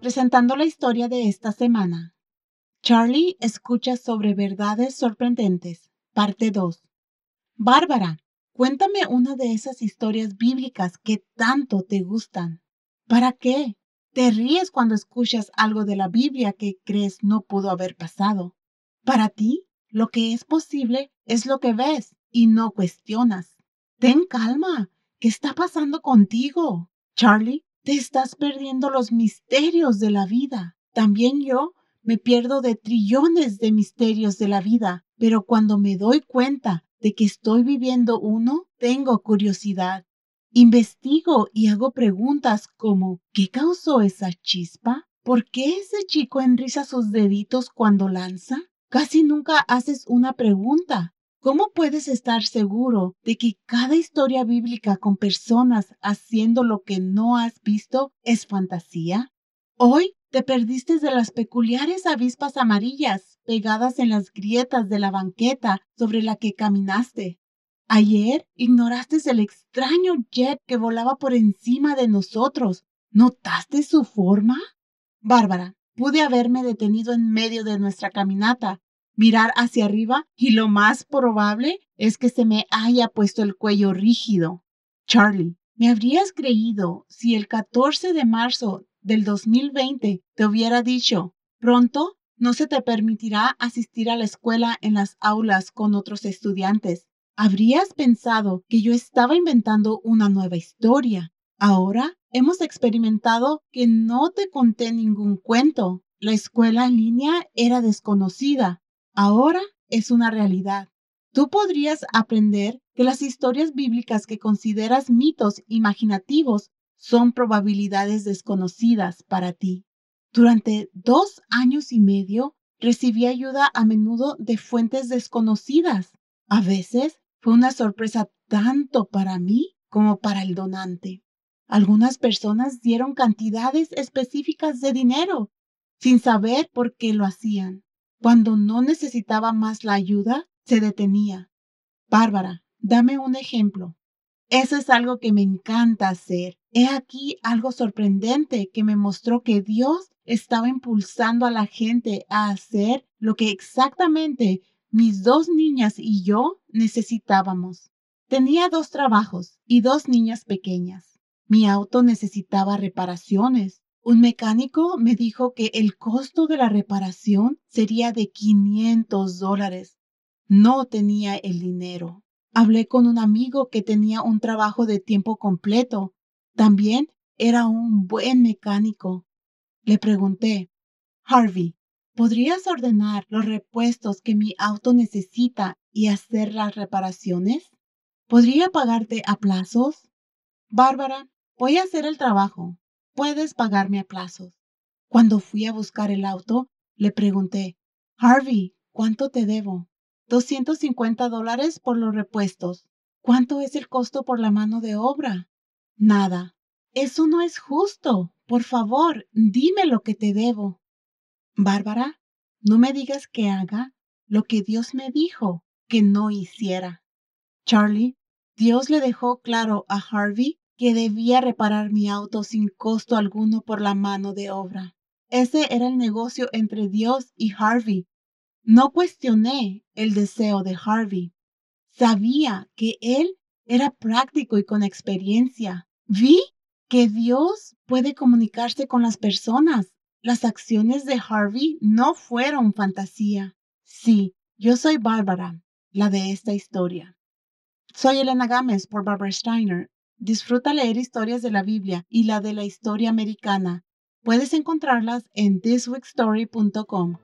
Presentando la historia de esta semana. Charlie escucha sobre verdades sorprendentes, parte 2. Bárbara, cuéntame una de esas historias bíblicas que tanto te gustan. ¿Para qué? Te ríes cuando escuchas algo de la Biblia que crees no pudo haber pasado. Para ti, lo que es posible es lo que ves y no cuestionas. Ten calma. ¿Qué está pasando contigo? Charlie, te estás perdiendo los misterios de la vida. También yo me pierdo de trillones de misterios de la vida, pero cuando me doy cuenta de que estoy viviendo uno, tengo curiosidad. Investigo y hago preguntas como ¿qué causó esa chispa? ¿Por qué ese chico enriza sus deditos cuando lanza? Casi nunca haces una pregunta. ¿Cómo puedes estar seguro de que cada historia bíblica con personas haciendo lo que no has visto es fantasía? Hoy te perdiste de las peculiares avispas amarillas pegadas en las grietas de la banqueta sobre la que caminaste. Ayer ignoraste el extraño jet que volaba por encima de nosotros. ¿Notaste su forma? Bárbara, pude haberme detenido en medio de nuestra caminata, mirar hacia arriba y lo más probable es que se me haya puesto el cuello rígido. Charlie, ¿me habrías creído si el 14 de marzo del 2020 te hubiera dicho, pronto no se te permitirá asistir a la escuela en las aulas con otros estudiantes? habrías pensado que yo estaba inventando una nueva historia. Ahora hemos experimentado que no te conté ningún cuento. La escuela en línea era desconocida. Ahora es una realidad. Tú podrías aprender que las historias bíblicas que consideras mitos imaginativos son probabilidades desconocidas para ti. Durante dos años y medio recibí ayuda a menudo de fuentes desconocidas. A veces fue una sorpresa tanto para mí como para el donante. Algunas personas dieron cantidades específicas de dinero sin saber por qué lo hacían. Cuando no necesitaba más la ayuda, se detenía. Bárbara, dame un ejemplo. Eso es algo que me encanta hacer. He aquí algo sorprendente que me mostró que Dios estaba impulsando a la gente a hacer lo que exactamente mis dos niñas y yo necesitábamos. Tenía dos trabajos y dos niñas pequeñas. Mi auto necesitaba reparaciones. Un mecánico me dijo que el costo de la reparación sería de 500 dólares. No tenía el dinero. Hablé con un amigo que tenía un trabajo de tiempo completo. También era un buen mecánico. Le pregunté, Harvey, ¿Podrías ordenar los repuestos que mi auto necesita y hacer las reparaciones? ¿Podría pagarte a plazos? Bárbara, voy a hacer el trabajo. Puedes pagarme a plazos. Cuando fui a buscar el auto, le pregunté, Harvey, ¿cuánto te debo? 250 dólares por los repuestos. ¿Cuánto es el costo por la mano de obra? Nada. Eso no es justo. Por favor, dime lo que te debo. Bárbara, no me digas que haga lo que Dios me dijo que no hiciera. Charlie, Dios le dejó claro a Harvey que debía reparar mi auto sin costo alguno por la mano de obra. Ese era el negocio entre Dios y Harvey. No cuestioné el deseo de Harvey. Sabía que él era práctico y con experiencia. Vi que Dios puede comunicarse con las personas las acciones de Harvey no fueron fantasía. Sí, yo soy Bárbara, la de esta historia. Soy Elena Gámez por Barbara Steiner. Disfruta leer historias de la Biblia y la de la historia americana. Puedes encontrarlas en thisweekstory.com.